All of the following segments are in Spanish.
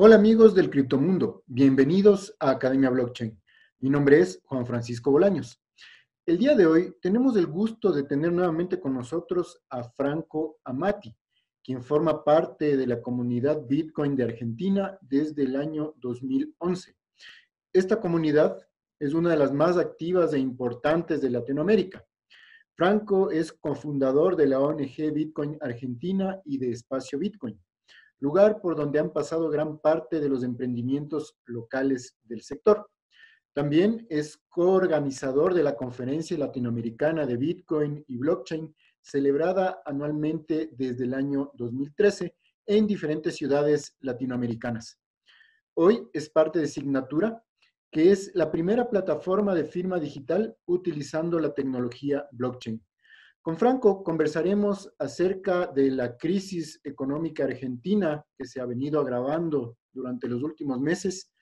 Hola amigos del criptomundo, bienvenidos a Academia Blockchain. Mi nombre es Juan Francisco Bolaños. El día de hoy tenemos el gusto de tener nuevamente con nosotros a Franco Amati, quien forma parte de la comunidad Bitcoin de Argentina desde el año 2011. Esta comunidad es una de las más activas e importantes de Latinoamérica. Franco es cofundador de la ONG Bitcoin Argentina y de Espacio Bitcoin lugar por donde han pasado gran parte de los emprendimientos locales del sector. También es coorganizador de la Conferencia Latinoamericana de Bitcoin y Blockchain, celebrada anualmente desde el año 2013 en diferentes ciudades latinoamericanas. Hoy es parte de Signatura, que es la primera plataforma de firma digital utilizando la tecnología blockchain. Con Franco conversaremos acerca de la crisis económica argentina que se ha venido agravando durante los últimos meses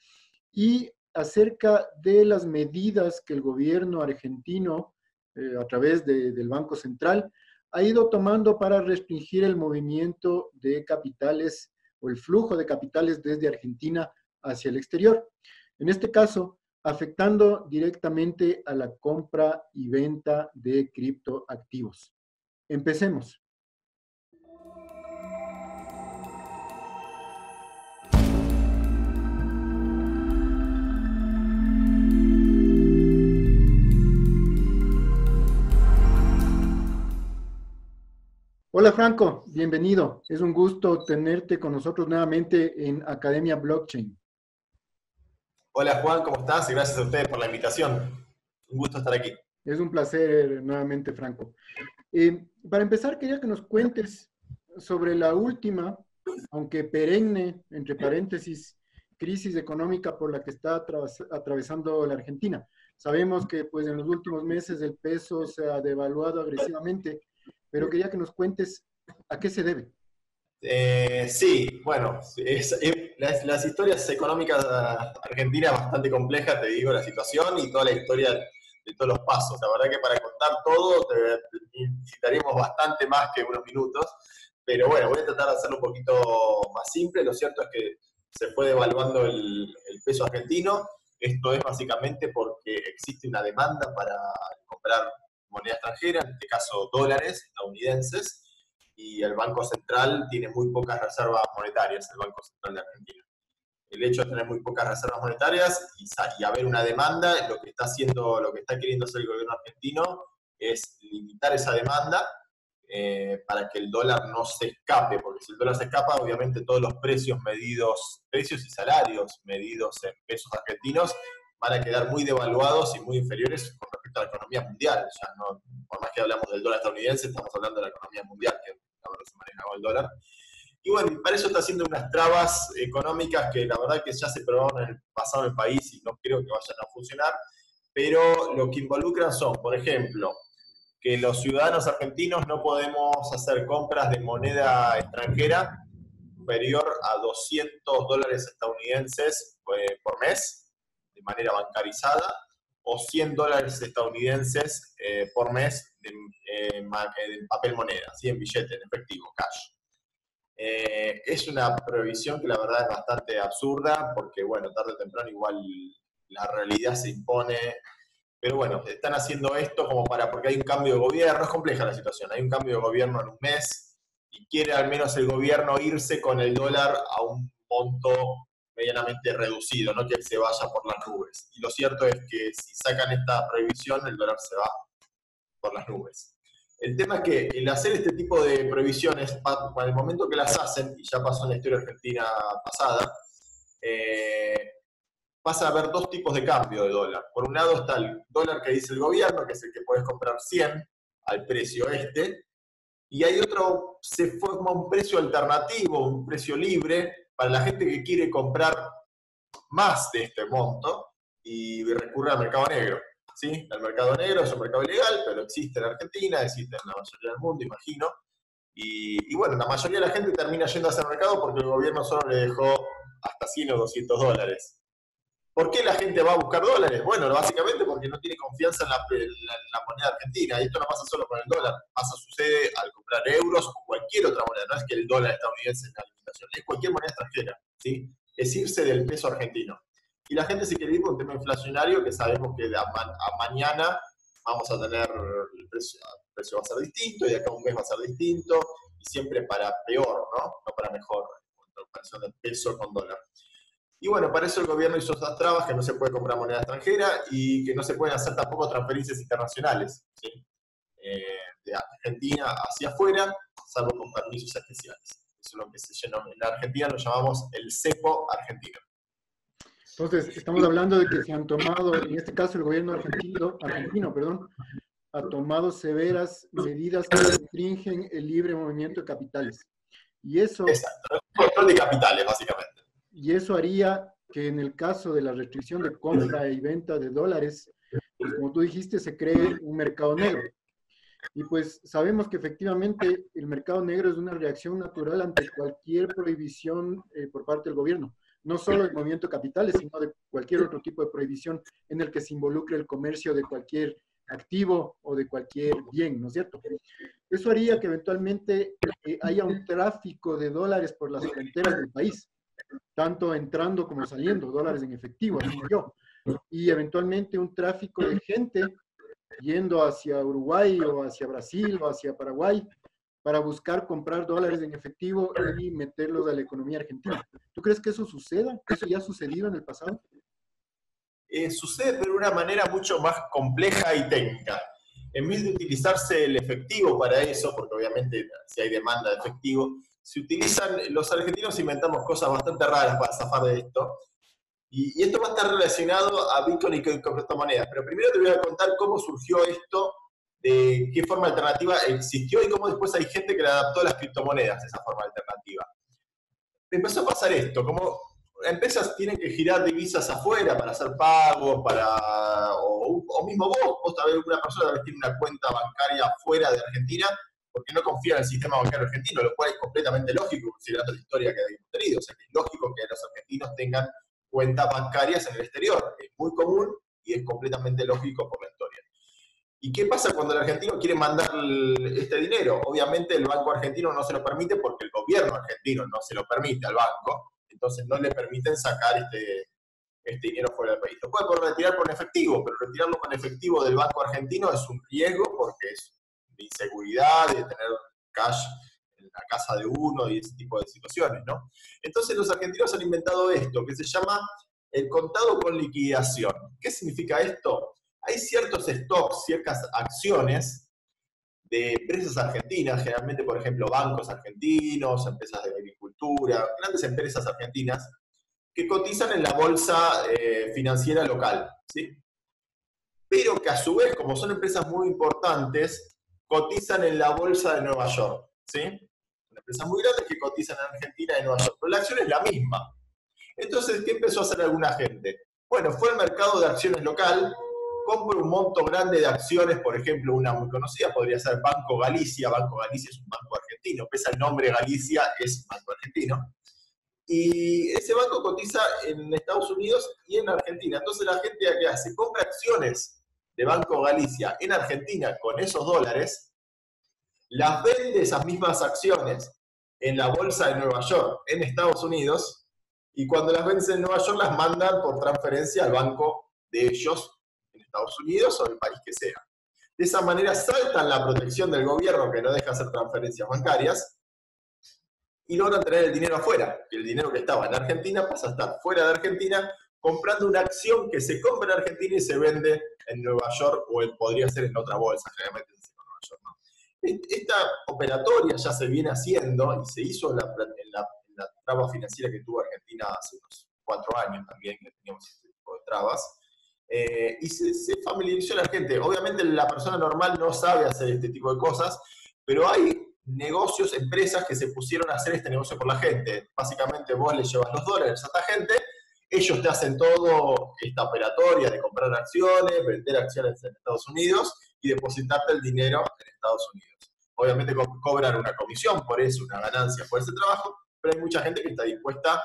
y acerca de las medidas que el gobierno argentino, eh, a través del Banco Central, ha ido tomando para restringir el movimiento de capitales o el flujo de capitales desde Argentina hacia el exterior. En este caso, afectando directamente a la compra y venta de criptoactivos. Empecemos. Hola Franco, bienvenido. Es un gusto tenerte con nosotros nuevamente en Academia Blockchain. Hola Juan, ¿cómo estás? Y gracias a ustedes por la invitación. Un gusto estar aquí. Es un placer nuevamente, Franco. Eh, para empezar, quería que nos cuentes sobre la última, aunque perenne, entre paréntesis, crisis económica por la que está atravesando la Argentina. Sabemos que pues, en los últimos meses el peso se ha devaluado agresivamente, pero quería que nos cuentes a qué se debe. Eh, sí, bueno, las, historias económicas argentinas bastante complejas, te digo, la situación y toda la historia de todos los pasos. La verdad que para contar todo necesitaríamos bastante más que unos minutos, pero bueno, voy a tratar de hacerlo un poquito más simple. Lo cierto es que se fue devaluando el, el peso argentino. Esto es básicamente porque existe una demanda para comprar moneda extranjera, en este caso dólares estadounidenses, y el Banco Central tiene muy pocas reservas monetarias, el Banco Central de Argentina. El hecho de tener muy pocas reservas monetarias y, haber una demanda, lo que está haciendo, lo que está queriendo hacer el gobierno argentino es limitar esa demanda eh, para que el dólar no se escape, porque si el dólar se escapa, obviamente todos los precios medidos, precios y salarios medidos en pesos argentinos van a quedar muy devaluados y muy inferiores con respecto a la economía mundial. Sea, no, por más que hablamos del dólar estadounidense, estamos hablando de la economía mundial, que se maneja con el dólar. Y bueno, para eso está haciendo unas trabas económicas que la verdad que ya se probaron en el pasado en el país y no creo que vayan a funcionar, pero lo que involucran son, por ejemplo, que los ciudadanos argentinos no podemos hacer compras de moneda extranjera superior a 200 dólares estadounidenses eh, por mes de manera bancarizada o 100 dólares estadounidenses eh, por mes de, eh, en papel moneda, ¿sí? en billete, en efectivo, cash. Eh, es una prohibición que la verdad es bastante absurda, porque bueno, tarde o temprano igual la realidad se impone. Pero bueno, están haciendo esto como para, porque hay un cambio de gobierno, es compleja la situación, hay un cambio de gobierno en un mes y quiere al menos el gobierno irse con el dólar a un monto medianamente reducido, no que se vaya por las nubes. Y lo cierto es que si sacan esta prohibición, el dólar se va por las nubes. El tema es que el hacer este tipo de previsiones, para el momento que las hacen, y ya pasó en la historia argentina pasada, eh, pasa a haber dos tipos de cambio de dólar. Por un lado está el dólar que dice el gobierno, que es el que puedes comprar 100 al precio este, y hay otro, se forma un precio alternativo, un precio libre, para la gente que quiere comprar más de este monto y recurre al mercado negro. ¿sí? El mercado negro es un mercado ilegal, pero existe en Argentina, existe en la mayoría del mundo, imagino. Y, bueno, la mayoría de la gente termina yendo a ese mercado porque el gobierno solo le dejó hasta 100 o 200 dólares. ¿Por qué la gente va a buscar dólares? Bueno, básicamente porque no tiene confianza en la, moneda argentina. Y esto no pasa solo con el dólar, pasa, sucede al comprar euros o cualquier otra moneda. No es que el dólar estadounidense es la limitación, es cualquier moneda extranjera. ¿sí? es irse del peso argentino. Y la gente se quiere ir por un tema inflacionario que sabemos que a, mañana vamos a tener, el precio, va a ser distinto y de acá un mes va a ser distinto y siempre para peor, ¿no? No para mejor, en comparación del peso con dólar. Y bueno, para eso el gobierno hizo esas trabas que no se puede comprar moneda extranjera y que no se pueden hacer tampoco transferencias internacionales ¿sí? Eh, de Argentina hacia afuera, salvo con permisos especiales. Eso es lo que se llenó. En la Argentina lo llamamos el cepo argentino. Entonces, estamos hablando de que se han tomado, en este caso el gobierno argentino, argentino perdón, ha tomado severas medidas que restringen el libre movimiento de capitales. Y eso... Exacto, control de capitales, básicamente. Y eso haría que en el caso de la restricción de compra y venta de dólares, pues como tú dijiste, se cree un mercado negro. Y pues sabemos que efectivamente el mercado negro es una reacción natural ante cualquier prohibición eh, por parte del gobierno no solo el movimiento capitales, sino de cualquier otro tipo de prohibición en el que se involucre el comercio de cualquier activo o de cualquier bien, ¿no es cierto? Eso haría que eventualmente eh, haya un tráfico de dólares por las fronteras del país, tanto entrando como saliendo, dólares en efectivo, así yo, y eventualmente un tráfico de gente yendo hacia Uruguay o hacia Brasil o hacia Paraguay para buscar comprar dólares en efectivo y meterlos a la economía argentina. ¿Tú crees que eso suceda? ¿Eso ya ha sucedido en el pasado? Eh, sucede de una manera mucho más compleja y técnica. En vez de utilizarse el efectivo para eso, porque obviamente si hay demanda de efectivo, se utilizan, los argentinos inventamos cosas bastante raras para zafar de esto. Y, esto va a estar relacionado a Bitcoin y criptomonedas. Pero primero te voy a contar cómo surgió esto de qué forma alternativa existió y cómo después hay gente que le adaptó a las criptomonedas esa forma alternativa. Empezó a pasar esto, como empresas tienen que girar divisas afuera para hacer pagos, para, o, mismo vos, vos vez una persona que tiene una cuenta bancaria fuera de Argentina porque no confía en el sistema bancario argentino, lo cual es completamente lógico considerando la historia que hemos tenido. O sea, es lógico que los argentinos tengan cuentas bancarias en el exterior. Es muy común y es completamente lógico por la historia. ¿Y qué pasa cuando el argentino quiere mandar este dinero? Obviamente el banco argentino no se lo permite porque el gobierno argentino no se lo permite al banco, entonces no le permiten sacar este, este dinero fuera del país. Lo puede retirar con efectivo, pero retirarlo con efectivo del banco argentino es un riesgo porque es de inseguridad, de tener cash en la casa de uno y ese tipo de situaciones, ¿no? Entonces los argentinos han inventado esto, que se llama el contado con liquidación. ¿Qué significa esto? hay ciertos stocks, ciertas acciones de empresas argentinas, generalmente, por ejemplo, bancos argentinos, empresas de agricultura, grandes empresas argentinas, que cotizan en la bolsa eh, financiera local, ¿sí? Pero que a su vez, como son empresas muy importantes, cotizan en la bolsa de Nueva York, ¿sí? empresas muy grandes que cotizan en Argentina y en Nueva York, pero la acción es la misma. Entonces, ¿qué empezó a hacer alguna gente? Bueno, fue al mercado de acciones local compro un monto grande de acciones, por ejemplo, una muy conocida podría ser Banco Galicia. Banco Galicia es un banco argentino, pese al nombre Galicia, es banco argentino. Y ese banco cotiza en Estados Unidos y en Argentina. Entonces la gente hace, compra acciones de Banco Galicia en Argentina con esos dólares, las vende esas mismas acciones en la bolsa de Nueva York, en Estados Unidos, y cuando las venden en Nueva York las mandan por transferencia al banco de ellos Estados Unidos o el país que sea. De esa manera saltan la protección del gobierno que no deja hacer transferencias bancarias y logran tener el dinero afuera, que el dinero que estaba en Argentina pasa a estar fuera de Argentina comprando una acción que se compra en Argentina y se vende en Nueva York o podría ser en otra bolsa, generalmente en Nueva York. Esta operatoria ya se viene haciendo y se hizo en la, en traba financiera que tuvo Argentina hace unos cuatro años también, que teníamos este tipo de trabas. Eh, y se, se, familiarizó la gente. Obviamente la persona normal no sabe hacer este tipo de cosas, pero hay negocios, empresas que se pusieron a hacer este negocio por la gente. Básicamente vos le llevas los dólares a esta gente, ellos te hacen todo esta operatoria de comprar acciones, vender acciones en Estados Unidos y depositarte el dinero en Estados Unidos. Obviamente cobran una comisión por eso, una ganancia por ese trabajo, pero hay mucha gente que está dispuesta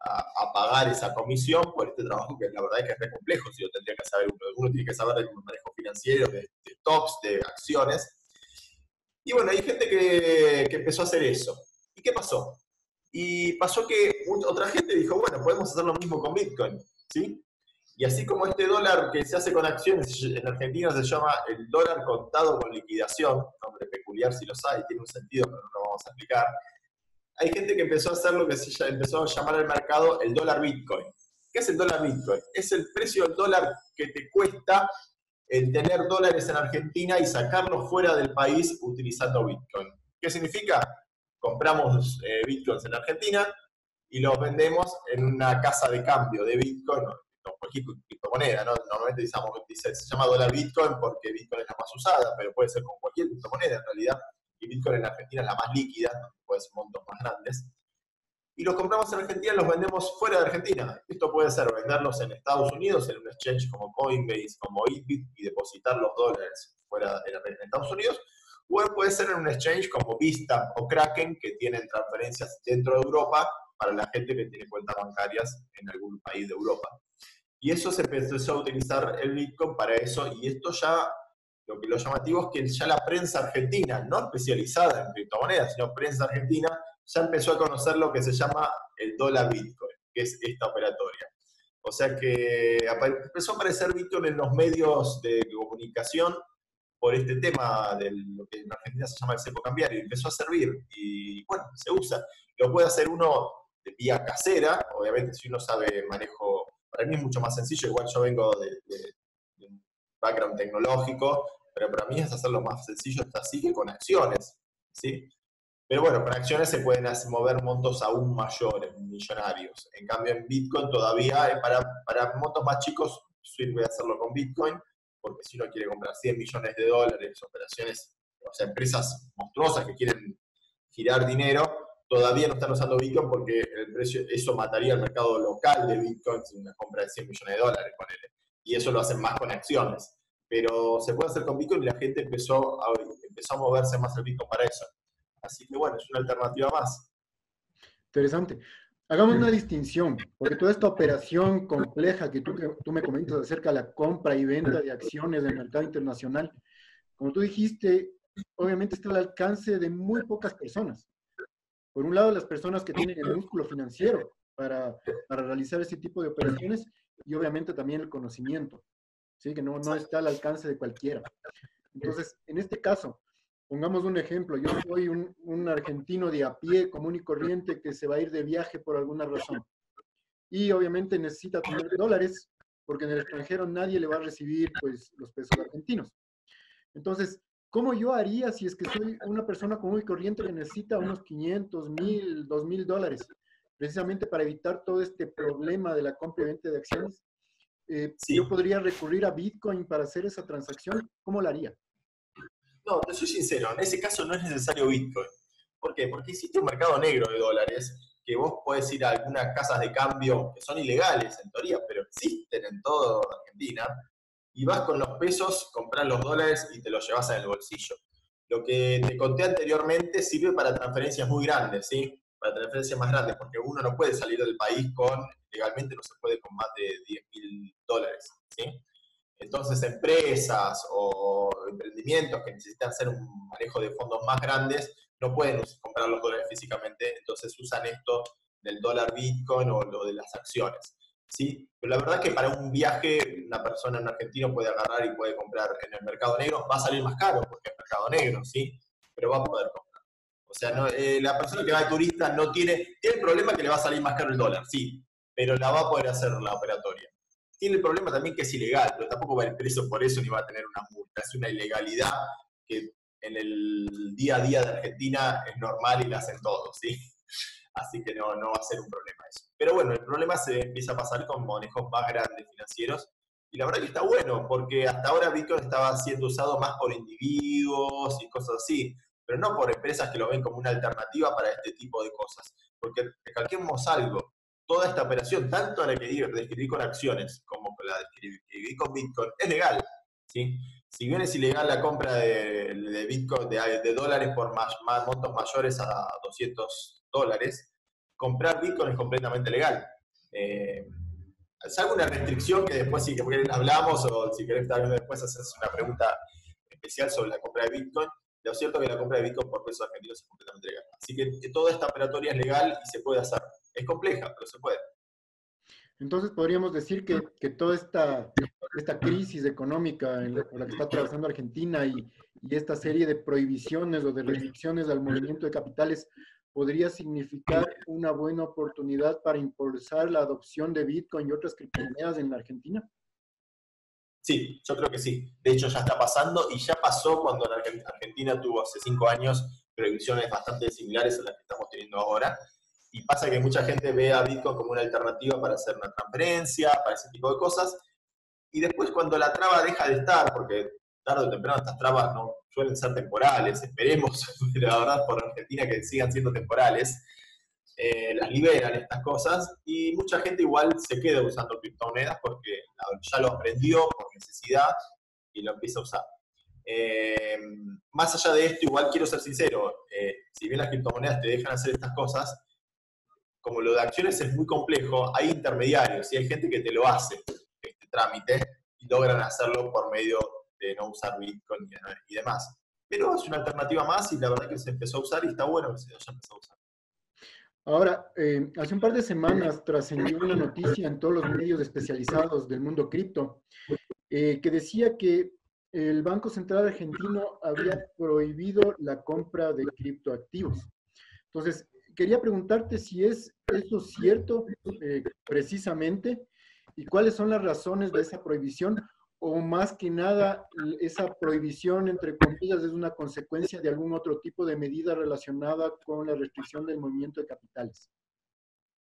a, pagar esa comisión por este trabajo que la verdad es que es re complejo, si lo tendría que saber uno. Uno tiene que saber del manejo financiero, de, de tops, de acciones. Y bueno, hay gente que, que, empezó a hacer eso. ¿Y qué pasó? Y pasó que otra gente dijo, bueno, podemos hacer lo mismo con Bitcoin, ¿sí? Y así como este dólar que se hace con acciones en Argentina se llama el dólar contado con liquidación, nombre peculiar si lo sabe, tiene un sentido, pero no lo vamos a explicar. Hay gente que empezó a hacer lo que se empezó a llamar al mercado el dólar Bitcoin. ¿Qué es el dólar Bitcoin? Es el precio del dólar que te cuesta el tener dólares en Argentina y sacarlos fuera del país utilizando Bitcoin. ¿Qué significa? Compramos eh, Bitcoins en Argentina y los vendemos en una casa de cambio de Bitcoin, cualquier criptomoneda, ¿no? Normalmente dice, se llama dólar Bitcoin porque Bitcoin es la más usada, pero puede ser con cualquier criptomoneda en realidad. Y Bitcoin en Argentina es la más líquida, puede ser montos más grandes. Y los compramos en Argentina los vendemos fuera de Argentina. Esto puede ser venderlos en Estados Unidos, en un exchange como Coinbase, como Ibit, y depositar los dólares fuera de Estados Unidos. O puede ser en un exchange como Vista o Kraken, que tienen transferencias dentro de Europa para la gente que tiene cuentas bancarias en algún país de Europa. Y eso se empezó a utilizar el Bitcoin para eso, y esto ya, lo que lo llamativo es que ya la prensa argentina, no especializada en criptomonedas, sino prensa argentina, ya empezó a conocer lo que se llama el dólar Bitcoin, que es esta operatoria. O sea que empezó a aparecer Bitcoin en los medios de comunicación por este tema de lo que en Argentina se llama el cepo cambiario, y empezó a servir, y bueno, se usa. Lo puede hacer uno vía casera, obviamente si uno sabe manejo para mí es mucho más sencillo, igual yo vengo de, un background tecnológico, pero para mí es hacerlo más sencillo hasta así que con acciones, ¿sí? Pero bueno, con acciones se pueden mover montos aún mayores, millonarios. En cambio, en Bitcoin todavía, eh, para, para montos más chicos, sirve hacerlo con Bitcoin, porque si uno quiere comprar 100 millones de dólares, operaciones, o sea, empresas monstruosas que quieren girar dinero, todavía no están usando Bitcoin porque el precio, eso mataría el mercado local de Bitcoin sin una compra de 100 millones de dólares, él. Y eso lo hacen más con acciones. Pero se puede hacer con Bitcoin y la gente empezó a, empezó a moverse más el Bitcoin para eso. Así que bueno, es una alternativa más. Interesante. Hagamos una distinción, porque toda esta operación compleja que tú, que tú me comentas acerca de la compra y venta de acciones del mercado internacional, como tú dijiste, obviamente está al alcance de muy pocas personas por un lado, las personas que tienen el músculo financiero para, para realizar ese tipo de operaciones y obviamente también el conocimiento, ¿sí? que no, no está al alcance de cualquiera. Entonces, en este caso, pongamos un ejemplo, yo soy un, un, argentino de a pie, común y corriente, que se va a ir de viaje por alguna razón. Y obviamente necesita tener dólares, porque en el extranjero nadie le va a recibir pues, los pesos argentinos. Entonces, ¿Cómo yo haría si es que soy una persona común y corriente que necesita unos 500, 1000, 2000 dólares? Precisamente para evitar todo este problema de la compra y venta de acciones. Eh, ¿Yo podría recurrir a Bitcoin para hacer esa transacción? ¿Cómo la haría? No, te soy sincero, en ese caso no es necesario Bitcoin. ¿Por qué? Porque existe un mercado negro de dólares que vos podés ir a algunas casas de cambio que son ilegales en teoría, pero existen en toda Argentina, y vas con los pesos, compras los dólares y te los llevas en el bolsillo. Lo que te conté anteriormente sirve para transferencias muy grandes, ¿sí? Para transferencias más grandes, porque uno no puede salir del país con, legalmente no se puede con más de 10 mil dólares, ¿sí? Entonces, empresas o emprendimientos que necesitan hacer un manejo de fondos más grandes no pueden comprar los dólares físicamente, entonces usan esto del dólar Bitcoin o lo de las acciones. ¿sí? Pero la verdad que para un viaje una persona en Argentina puede agarrar y puede comprar en el mercado negro, va a salir más caro porque es mercado negro, ¿sí? Pero va a poder comprar. O sea, eh, la persona que va de turista no tiene, tiene el problema que le va a salir más caro el dólar, sí, pero la va a poder hacer la operatoria. Tiene el problema también que es ilegal, pero tampoco va a ir preso por eso ni va a tener una multa. Es una ilegalidad que en el día a día de Argentina es normal y la hacen todos, ¿sí? así que no, no va a ser un problema eso. Pero bueno, el problema se empieza a pasar con manejos más grandes financieros, y la verdad que está bueno, porque hasta ahora Bitcoin estaba siendo usado más por individuos y cosas así, pero no por empresas que lo ven como una alternativa para este tipo de cosas. Porque recalquemos algo, toda esta operación, tanto la que describí con acciones como la describí con Bitcoin, es legal. ¿sí? Si bien es ilegal la compra de, Bitcoin, de, dólares por más, más montos mayores a 200 dólares, comprar Bitcoin es completamente legal. Eh, salvo una restricción que después si quieren hablamos o si querés después hacer una pregunta especial sobre la compra de Bitcoin. Lo cierto es que la compra de Bitcoin por pesos argentinos es completamente legal. Así que toda esta operatoria es legal y se puede hacer. Es compleja, pero se puede. Entonces podríamos decir que, toda esta, esta crisis económica en la, por la que está atravesando Argentina y, esta serie de prohibiciones o de restricciones al movimiento de capitales podría significar una buena oportunidad para impulsar la adopción de Bitcoin y otras criptomonedas en la Argentina? Sí, yo creo que sí. De hecho, ya está pasando y ya pasó cuando Argentina tuvo hace cinco años prohibiciones bastante similares a las que estamos teniendo ahora. Y pasa que mucha gente ve a Bitcoin como una alternativa para hacer una transferencia, para ese tipo de cosas. Y después cuando la traba deja de estar, porque tarde o temprano estas trabas no suelen ser temporales, esperemos, la verdad, por Argentina que sigan siendo temporales, eh, las liberan estas cosas y mucha gente igual se queda usando criptomonedas porque ya lo aprendió por necesidad y lo empieza a usar. Eh, más allá de esto, igual quiero ser sincero, eh, si bien las criptomonedas te dejan hacer estas cosas, como lo de acciones es muy complejo, hay intermediarios y hay gente que te lo hace, este trámite, y logran hacerlo por medio de no usar Bitcoin y, demás. Pero es una alternativa más y la verdad que se empezó a usar y está bueno que se haya empezado a usar. Ahora, eh, hace un par de semanas trascendió una noticia en todos los medios especializados del mundo cripto eh, que decía que el Banco Central Argentino había prohibido la compra de criptoactivos. Entonces, quería preguntarte si es eso cierto eh, precisamente y cuáles son las razones de esa prohibición o más que nada esa prohibición, entre comillas, es una consecuencia de algún otro tipo de medida relacionada con la restricción del movimiento de capitales?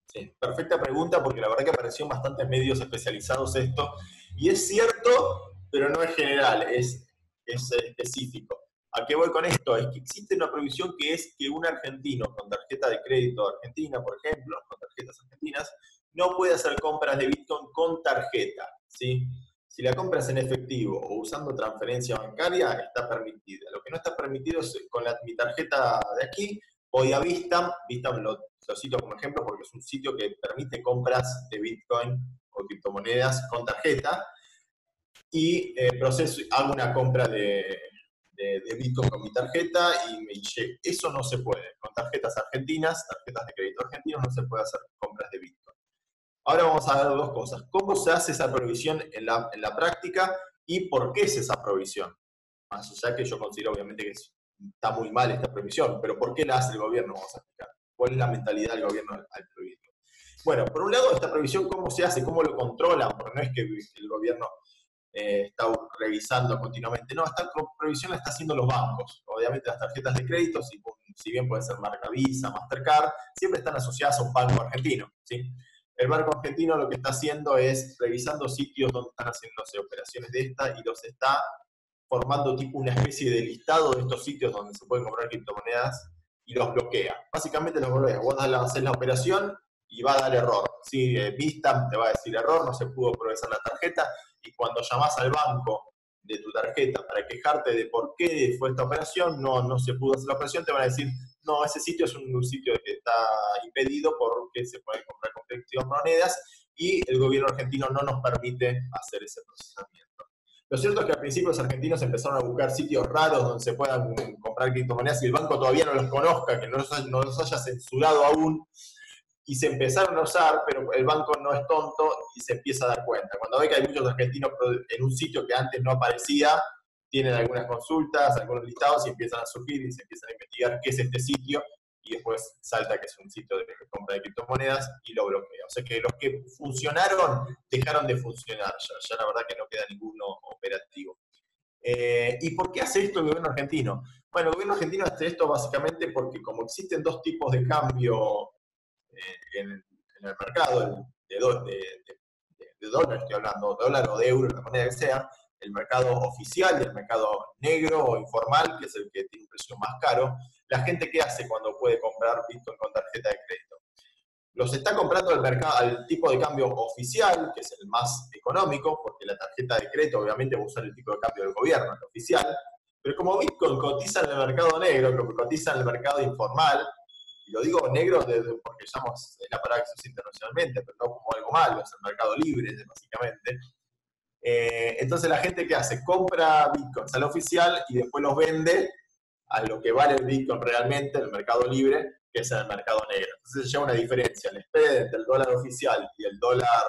Sí, perfecta pregunta porque la verdad que apareció en bastantes medios especializados esto. Y es cierto, pero no es general, es, es específico. ¿A qué voy con esto? Es que existe una prohibición que es que un argentino con tarjeta de crédito argentina, por ejemplo, con tarjetas argentinas, no puede hacer compras de Bitcoin con tarjeta. ¿sí? Si la compras en efectivo o usando transferencia bancaria, está permitida. Lo que no está permitido es con mi tarjeta de aquí, voy a Vista, Vista lo, lo cito como ejemplo porque es un sitio que permite compras de Bitcoin o criptomonedas con tarjeta, y eh, proceso, hago una compra de, de, Bitcoin con mi tarjeta y me dice, eso no se puede. Con tarjetas argentinas, tarjetas de crédito argentinos, no se puede hacer compras de Bitcoin. Ahora vamos a ver dos cosas. ¿Cómo se hace esa provisión en la, práctica y por qué es esa provisión? Más allá que yo considero obviamente que está muy mal esta provisión, pero ¿por qué la hace el gobierno? Vamos a explicar. ¿Cuál es la mentalidad del gobierno al, prohibirlo? Bueno, por un lado, esta provisión, ¿cómo se hace? ¿Cómo lo controlan? Porque no es que el gobierno eh, está revisando continuamente. No, esta provisión la está haciendo los bancos. Obviamente las tarjetas de crédito, si, si bien pueden ser marca Visa, Mastercard, siempre están asociadas a un banco argentino. ¿sí? El Banco Argentino lo que está haciendo es revisando sitios donde están haciéndose operaciones de esta y los está formando tipo una especie de listado de estos sitios donde se pueden comprar criptomonedas y los bloquea. Básicamente los bloquea. Vos haces la operación y va a dar error. Si eh, te va a decir error, no se pudo progresar la tarjeta y cuando llamas al banco de tu tarjeta para quejarte de por qué fue esta operación, no, no se pudo hacer la operación, te van a decir, no, ese sitio es un, sitio que está impedido porque se pueden comprar con monedas y el gobierno argentino no nos permite hacer ese procesamiento. Lo cierto es que al principio los argentinos empezaron a buscar sitios raros donde se puedan comprar criptomonedas y el banco todavía no los conozca, que no no los haya censurado aún, y se empezaron a usar, pero el banco no es tonto y se empieza a dar cuenta. Cuando ve que hay muchos argentinos en un sitio que antes no aparecía, tienen algunas consultas, algunos listados y empiezan a surgir y se empiezan a investigar qué es este sitio y después salta que es un sitio de compra de criptomonedas y lo bloquea. O sea que los que funcionaron dejaron de funcionar ya, la verdad que no queda ninguno operativo. Eh, ¿Y por qué hace esto el gobierno argentino? Bueno, el gobierno argentino hace esto básicamente porque como existen dos tipos de cambio en, el mercado, de, de, dólar estoy hablando, dólar o de euro, la moneda que sea, el mercado oficial y el mercado negro o informal, que es el que tiene un precio más caro, la gente qué hace cuando puede comprar Bitcoin con tarjeta de crédito. Los está comprando al, mercado, al tipo de cambio oficial, que es el más económico, porque la tarjeta de crédito obviamente va a usar el tipo de cambio del gobierno, el oficial, pero como Bitcoin cotiza en el mercado negro, como cotiza en el mercado informal, y lo digo negro porque llamamos la palabra que internacionalmente, pero no como algo malo, es el mercado libre, básicamente. Eh, entonces la gente que hace, compra bitcoins al oficial y después los vende a lo que vale el Bitcoin realmente en el mercado libre, que es en el mercado negro. Entonces lleva una diferencia. El spread entre el dólar oficial y el dólar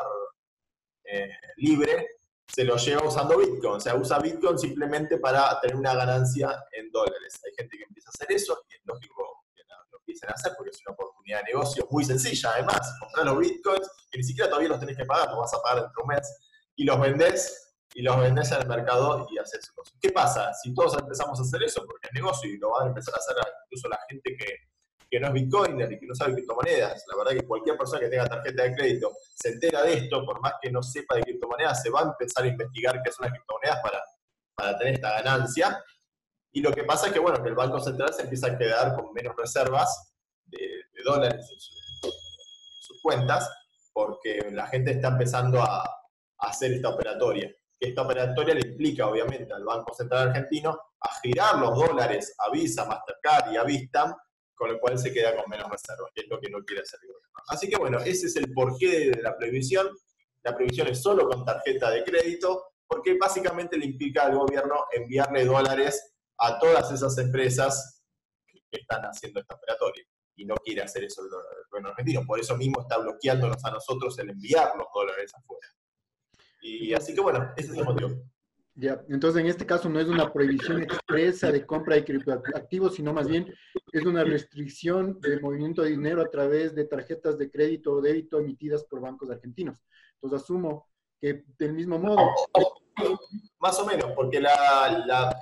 eh, libre se lo lleva usando Bitcoin. O sea, usa Bitcoin simplemente para tener una ganancia en dólares. Hay gente que empieza a hacer eso y es lógico que lo empiecen a hacer porque es una oportunidad de negocio muy sencilla. Además, comprar los Bitcoins que ni siquiera todavía los tenés que pagar, los vas a pagar dentro de un mes y los vendés y los vendés en el mercado y haces eso. ¿Qué pasa? Si todos empezamos a hacer eso, porque es negocio y lo van a empezar a hacer incluso la gente que, que no es bitcoiner y que no sabe criptomonedas, la verdad que cualquier persona que tenga tarjeta de crédito se entera de esto, por más que no sepa de criptomonedas, se va a empezar a investigar qué son las criptomonedas para, para tener esta ganancia. Y lo que pasa es que, bueno, que el Banco Central se empieza a quedar con menos reservas de, dólares en, sus cuentas, porque la gente está empezando a hacer esta operatoria. Esta operatoria le implica, obviamente, al Banco Central Argentino a girar los dólares a Visa, Mastercard y a Vistam con lo cual se queda con menos reservas, que es lo que no quiere hacer el gobierno. Así que bueno, ese es el porqué de la prohibición. La prohibición es solo con tarjeta de crédito, porque básicamente le implica al gobierno enviarle dólares a todas esas empresas que están haciendo esta operatoria. Y no quiere hacer eso el gobierno argentino. Por eso mismo está bloqueándonos a nosotros el enviar los dólares afuera. Y así que bueno, ese es el motivo. Ya, entonces en este caso no es una prohibición expresa de compra de criptoactivos, sino más bien es una restricción de movimiento de dinero a través de tarjetas de crédito o débito emitidas por bancos argentinos. Entonces asumo que del mismo modo... Más o menos, porque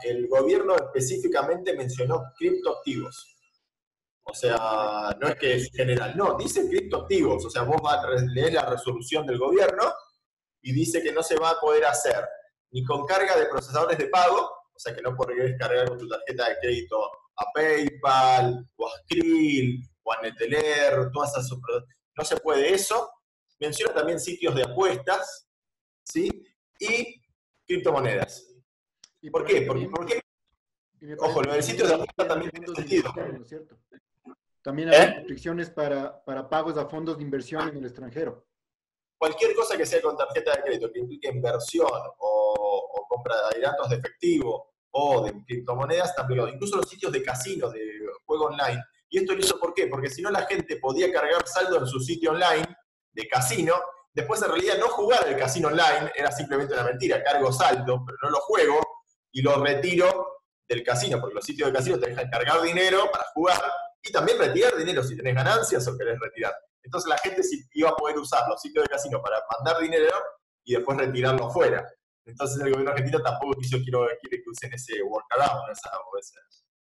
el gobierno específicamente mencionó criptoactivos. O sea, no es que es general, no, dice criptoactivos. O sea, vos lees la resolución del gobierno y dice que no se va a poder hacer ni con carga de procesadores de pago, o sea que no podrías cargar con tu tarjeta de crédito a PayPal, o a Skrill, o a Neteler, todas esas no se puede eso. Menciona también sitios de apuestas, ¿sí? Y criptomonedas. ¿Y por, qué? Porque, porque ojo, lo del sitio de apuestas también tiene sentido. También hay ¿Eh? restricciones para, para pagos a fondos de inversión en el extranjero cualquier cosa que sea con tarjeta de crédito que implique inversión o, compra de datos de efectivo o de criptomonedas, también incluso los sitios de casinos, de juego online. Y esto lo hizo ¿por qué? Porque si no la gente podía cargar saldo en su sitio online de casino, después en realidad no jugar el casino online era simplemente una mentira, cargo saldo, pero no lo juego y lo retiro del casino, porque los sitios de casino te dejan cargar dinero para jugar y también retirar dinero si tenés ganancias o querés retirar. Entonces la gente sí iba a poder usar los sitios de casino para mandar dinero y después retirarlo afuera. Entonces el gobierno argentino tampoco quiso, quiere que usen ese workaround, esa, ese,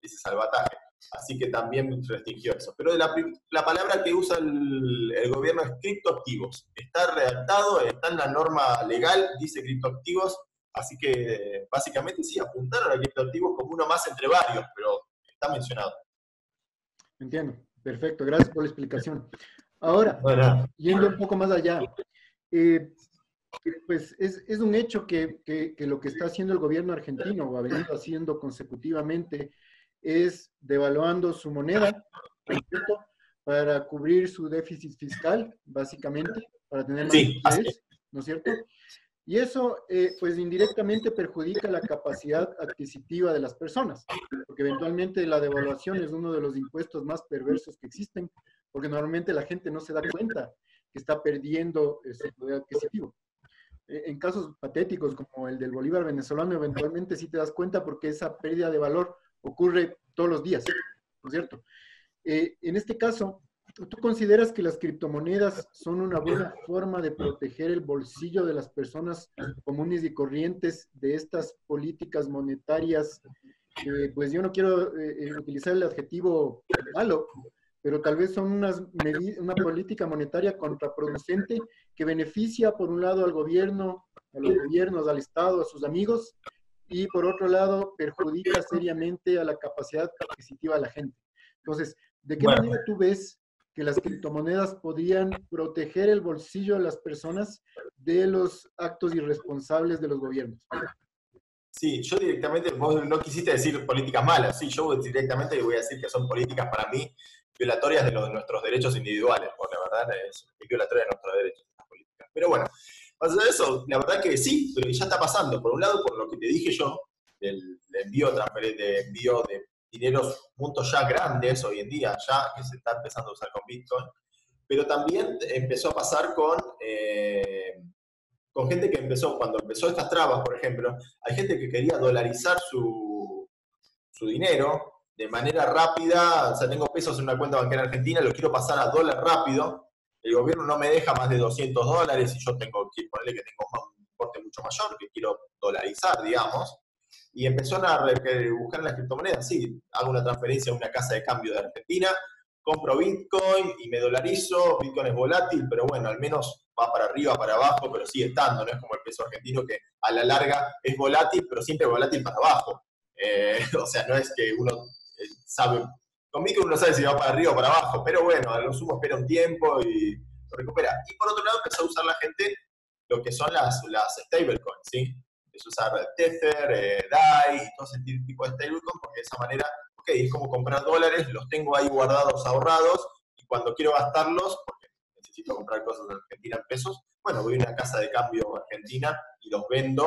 ese salvataje. Así que también restringió eso. Pero la, la palabra que usa el, gobierno es criptoactivos. Está redactado, está en la norma legal, dice criptoactivos. Así que básicamente sí, apuntaron a criptoactivos como uno más entre varios, pero está mencionado. Entiendo. Perfecto. Gracias por la explicación. Ahora, yendo un poco más allá, eh, pues es, un hecho que, lo que está haciendo el gobierno argentino, o ha venido haciendo consecutivamente, es devaluando su moneda para cubrir su déficit fiscal, básicamente, para tener más sí, ¿no es cierto? Y eso, eh, pues indirectamente perjudica la capacidad adquisitiva de las personas, porque eventualmente la devaluación es uno de los impuestos más perversos que existen, porque normalmente la gente no se da cuenta que está perdiendo eh, su poder adquisitivo. Eh, en casos patéticos como el del Bolívar venezolano, eventualmente sí te das cuenta porque esa pérdida de valor ocurre todos los días, ¿no es cierto? Eh, en este caso, ¿tú consideras que las criptomonedas son una buena forma de proteger el bolsillo de las personas comunes y corrientes de estas políticas monetarias? pues yo no quiero utilizar el adjetivo malo, pero tal vez son unas una política monetaria contraproducente que beneficia por un lado al gobierno, a los gobiernos, al Estado, a sus amigos, y por otro lado perjudica seriamente a la capacidad adquisitiva de la gente. Entonces, ¿de qué manera tú ves que las criptomonedas podrían proteger el bolsillo de las personas de los actos irresponsables de los gobiernos? Sí, yo directamente, vos no quisiste decir políticas malas, sí, yo directamente voy a decir que son políticas para mí violatorias de, los, nuestros derechos individuales, porque la verdad es violatoria de nuestros derechos políticas. Pero bueno, más allá de eso, la verdad que sí, pero ya está pasando. Por un lado, por lo que te dije yo, del, envío, de envío de dineros puntos ya grandes hoy en día, ya que se está empezando a usar con Bitcoin, pero también empezó a pasar con, eh, con gente que empezó, cuando empezó estas trabas, por ejemplo, hay gente que quería dolarizar su, su dinero de manera rápida, o sea, tengo pesos en una cuenta bancaria argentina, lo quiero pasar a dólar rápido, el gobierno no me deja más de 200 dólares y yo tengo que ponerle que tengo un importe mucho mayor, que quiero dolarizar, digamos, y empezó a buscar las criptomonedas. Sí, hago una transferencia a una casa de cambio de Argentina, compro Bitcoin y me dolarizo, Bitcoin es volátil, pero bueno, al menos va para arriba, para abajo, pero sigue estando, no es como el peso argentino que a la larga es volátil, pero siempre volátil para abajo. Eh, o sea, no es que uno eh, sabe, con Bitcoin uno sabe si va para arriba o para abajo, pero bueno, a lo sumo espera un tiempo y lo recupera. Y por otro lado empezó a usar la gente lo que son las, las stablecoins, ¿sí? Es usar Tether, eh, DAI, todo ese tipo de stablecoin, porque de esa manera ok, es como comprar dólares, los tengo ahí guardados, ahorrados, y cuando quiero gastarlos, necesito comprar cosas en Argentina en pesos, bueno, voy a una casa de cambio argentina y los vendo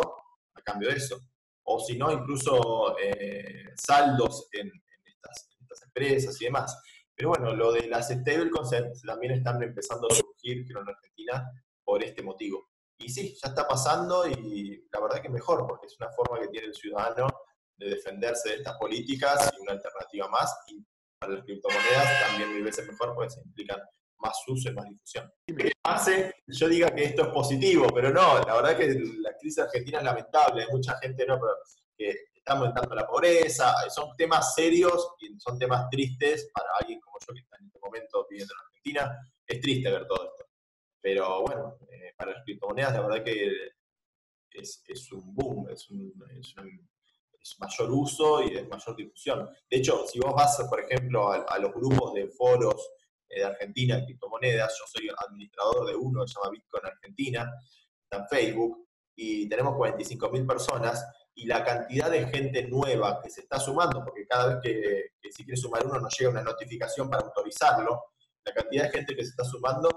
a cambio de eso. O si no, incluso eh, saldos en, estas, empresas y demás. Pero bueno, lo de las stablecoins también están empezando a surgir, creo, en Argentina por este motivo. Y sí, ya está pasando y la verdad que mejor, porque es una forma que tiene el ciudadano de defenderse de estas políticas y una alternativa más. Y para las criptomonedas también mil veces mejor, porque se implican más uso y más difusión. Que hace yo diga que esto es positivo, pero no, la verdad que la crisis argentina es lamentable, hay mucha gente ¿no? que está aumentando la pobreza, son temas serios y son temas tristes para alguien como yo que está en este momento viviendo en Argentina, es triste ver todo esto. Pero bueno, eh, para las criptomonedas la verdad que es, es un boom, es un, es un mayor uso y de mayor difusión. De hecho, si vos vas, por ejemplo, a, los grupos de foros eh, de Argentina de criptomonedas, yo soy administrador de uno que se llama Bitcoin Argentina, está en Facebook, y tenemos 45.000 personas, y la cantidad de gente nueva que se está sumando, porque cada vez que, si quieres sumar uno nos llega una notificación para autorizarlo, la cantidad de gente que se está sumando,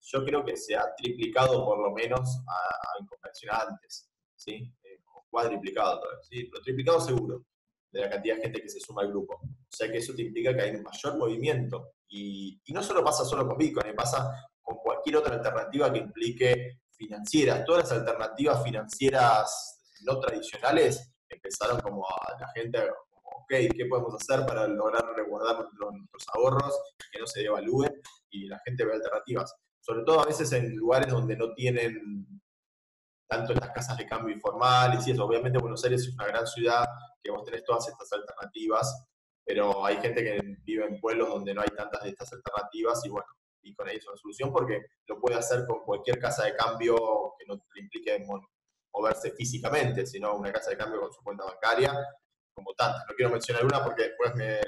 yo creo que se ha triplicado por lo menos a, a antes. ¿sí? cuadriplicado todavía, ¿sí? Pero triplicado seguro de la cantidad de gente que se suma al grupo. O sea que eso te implica que hay un mayor movimiento. Y, y no solo pasa solo con Bitcoin, eh, pasa con cualquier otra alternativa que implique financieras. Todas las alternativas financieras no tradicionales empezaron como a la gente, como, ok, ¿qué podemos hacer para lograr resguardar nuestros, nuestros ahorros, que no se devalúen? Y la gente ve alternativas. Sobre todo a veces en lugares donde no tienen tanto las casas de cambio informales y eso. Obviamente Buenos Aires es una gran ciudad que vos tenés todas estas alternativas, pero hay gente que vive en pueblos donde no hay tantas de estas alternativas y bueno, y con ahí es una solución porque lo puede hacer con cualquier casa de cambio que no le implique moverse físicamente, sino una casa de cambio con su cuenta bancaria, como tantas. No quiero mencionar una porque después me,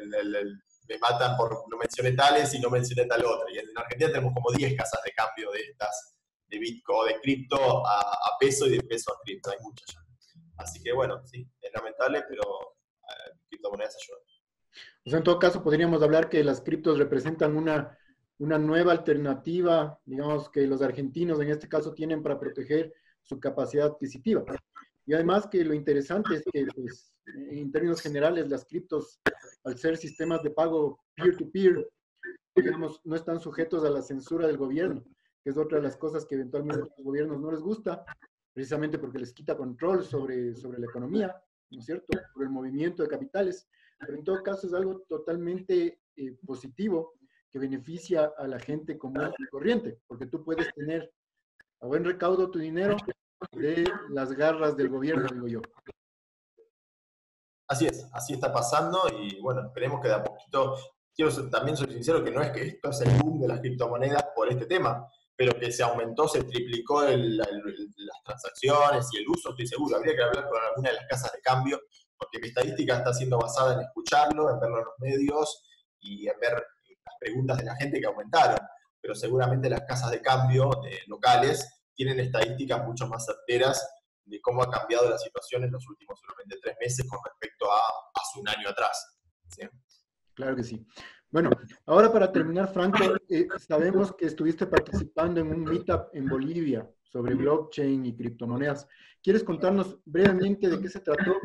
matan por no mencioné tales y no mencioné tal otra. Y en Argentina tenemos como 10 casas de cambio de estas de Bitcoin, de cripto a, peso y de peso a cripto, hay muchas ya. Así que bueno, sí, es lamentable, pero uh, criptomonedas ayudan. Sea, en todo caso, podríamos hablar que las criptos representan una, una nueva alternativa, digamos, que los argentinos en este caso tienen para proteger su capacidad adquisitiva. Y además que lo interesante es que, pues, en términos generales, las criptos, al ser sistemas de pago peer-to-peer, -peer, digamos, no están sujetos a la censura del gobierno que es otra de las cosas que eventualmente a los gobiernos no les gusta, precisamente porque les quita control sobre, sobre la economía, ¿no es cierto?, por el movimiento de capitales, pero en todo caso es algo totalmente eh, positivo que beneficia a la gente común y corriente, porque tú puedes tener a buen recaudo tu dinero de las garras del gobierno, digo yo. Así es, así está pasando y bueno, esperemos que de a poquito, quiero también soy sincero que no es que esto es el boom de las criptomonedas por este tema, pero que se aumentó, se triplicó las transacciones y el uso, estoy seguro. Habría que hablar con alguna de las casas de cambio, porque mi estadística está siendo basada en escucharlo, en verlo en los medios y en ver las preguntas de la gente que aumentaron. Pero seguramente las casas de cambio locales tienen estadísticas mucho más certeras de cómo ha cambiado la situación en los últimos solamente tres meses con respecto a hace un año atrás. Claro que sí. Bueno, ahora para terminar, Franco, eh, sabemos que estuviste participando en un meetup en Bolivia sobre blockchain y criptomonedas. ¿Quieres contarnos brevemente de qué se trató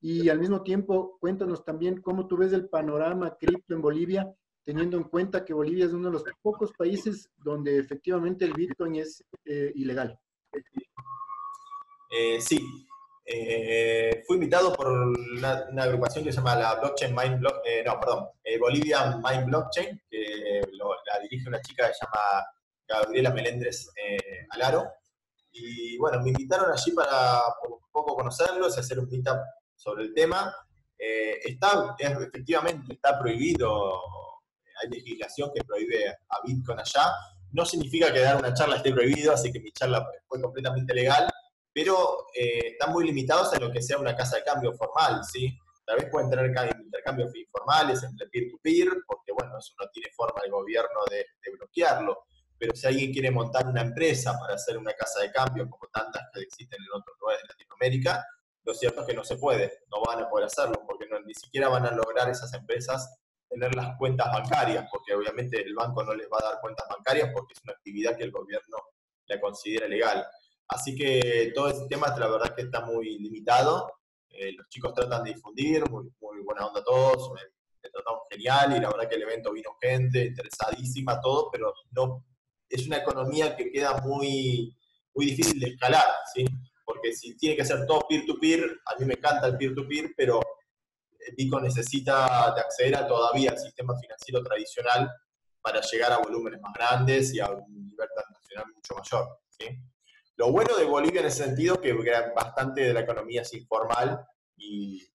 Y al mismo tiempo, cuéntanos también cómo tú ves el panorama cripto en Bolivia, teniendo en cuenta que Bolivia es uno de los pocos países donde efectivamente el Bitcoin es eh, ilegal. Eh, sí, eh, fui invitado por una, agrupación que se llama la Blockchain Mind Block, eh, no, perdón, eh, Bolivia Mind Blockchain, que la dirige una chica que se llama Gabriela Melendres Alaro. Y bueno, me invitaron allí para un poco conocerlos y hacer un meetup sobre el tema. está, efectivamente, está prohibido, hay legislación que prohíbe a Bitcoin allá. No significa que dar una charla esté prohibido, así que mi charla fue completamente legal pero eh, están muy limitados en lo que sea una casa de cambio formal, ¿sí? Tal vez pueden tener intercambios informales entre peer-to-peer, porque bueno, eso no tiene forma el gobierno de, bloquearlo, pero si alguien quiere montar una empresa para hacer una casa de cambio, como tantas que existen en otros lugares de Latinoamérica, lo cierto es que no se puede, no van a poder hacerlo, porque ni siquiera van a lograr esas empresas tener las cuentas bancarias, porque obviamente el banco no les va a dar cuentas bancarias porque es una actividad que el gobierno la considera legal. Así que todo ese tema, la verdad que está muy limitado. Eh, los chicos tratan de difundir, muy, buena onda todos, me, tratamos genial y la verdad que el evento vino gente interesadísima, todo, pero no es una economía que queda muy, muy difícil de escalar, ¿sí? Porque si tiene que ser todo peer-to-peer, a mí me encanta el peer-to-peer, pero Pico necesita de acceder a todavía al sistema financiero tradicional para llegar a volúmenes más grandes y a un nivel transnacional mucho mayor, ¿sí? Lo bueno de Bolivia en ese sentido es que bastante de la economía es informal y,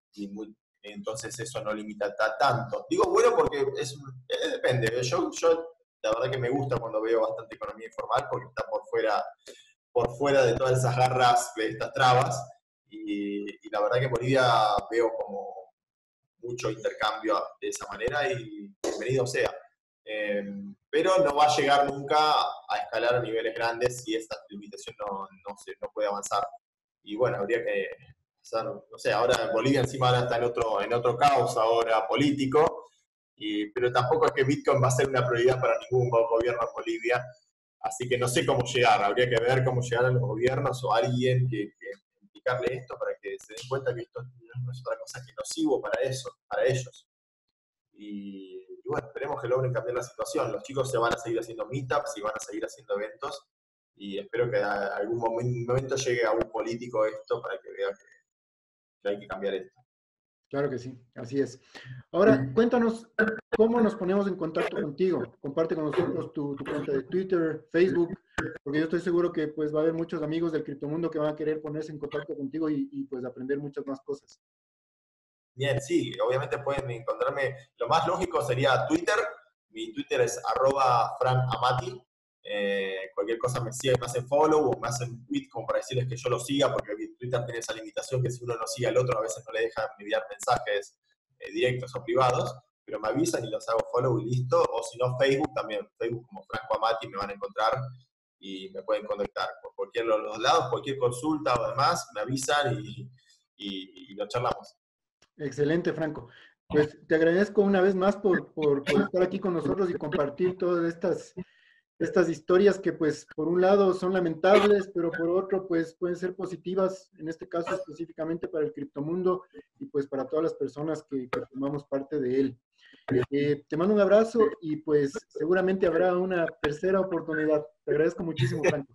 entonces eso no limita tanto. Digo bueno porque es, eh, depende. Yo, yo la verdad que me gusta cuando veo bastante economía informal porque está por fuera, por fuera de todas esas garras de estas trabas. Y, la verdad que en Bolivia veo como mucho intercambio de esa manera y bienvenido sea. Em, pero no va a llegar nunca a escalar a niveles grandes si esta limitación no, no, se, no puede avanzar. Y bueno, habría que hacer, no sé, ahora Bolivia encima ahora está en otro, en otro caos ahora político, y, pero tampoco es que Bitcoin va a ser una prioridad para ningún gobierno en Bolivia, así que no sé cómo llegar, habría que ver cómo llegar a los gobiernos o a alguien que, explicarle esto para que se den cuenta que esto no es otra cosa que nocivo para eso, para ellos. Y y bueno, esperemos que logren cambiar la situación. Los chicos se van a seguir haciendo meetups y van a seguir haciendo eventos y espero que a algún momento llegue a un político esto para que vea que, hay que cambiar esto. Claro que sí, así es. Ahora, cuéntanos cómo nos ponemos en contacto contigo. Comparte con nosotros tu, cuenta de Twitter, Facebook, porque yo estoy seguro que pues va a haber muchos amigos del criptomundo que van a querer ponerse en contacto contigo y, y pues aprender muchas más cosas. Bien, sí, obviamente pueden encontrarme, lo más lógico sería Twitter, mi Twitter es arroba franamati, eh, cualquier cosa me sigue, me hacen follow o me hacen tweet como para decirles que yo lo siga, porque Twitter tiene esa limitación que si uno no sigue al otro a veces no le deja enviar mensajes eh, directos o privados, pero me avisan y los hago follow y listo, o si no Facebook también, Facebook como Franco Amati me van a encontrar y me pueden contactar por cualquier de los lados, cualquier consulta o demás, me avisan y, y lo charlamos. Excelente, Franco. Pues te agradezco una vez más por, estar aquí con nosotros y compartir todas estas, estas historias que pues por un lado son lamentables, pero por otro pues pueden ser positivas, en este caso específicamente para el criptomundo y pues para todas las personas que, formamos parte de él. Eh, te mando un abrazo y pues seguramente habrá una tercera oportunidad. Te agradezco muchísimo, Franco.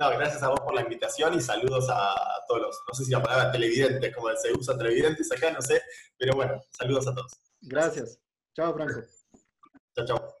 No, gracias a vos por la invitación y saludos a todos los, no sé si la palabra televidentes, como se usa televidentes acá, no sé, pero bueno, saludos a todos. Gracias. Chao, Franco. Chao, chao.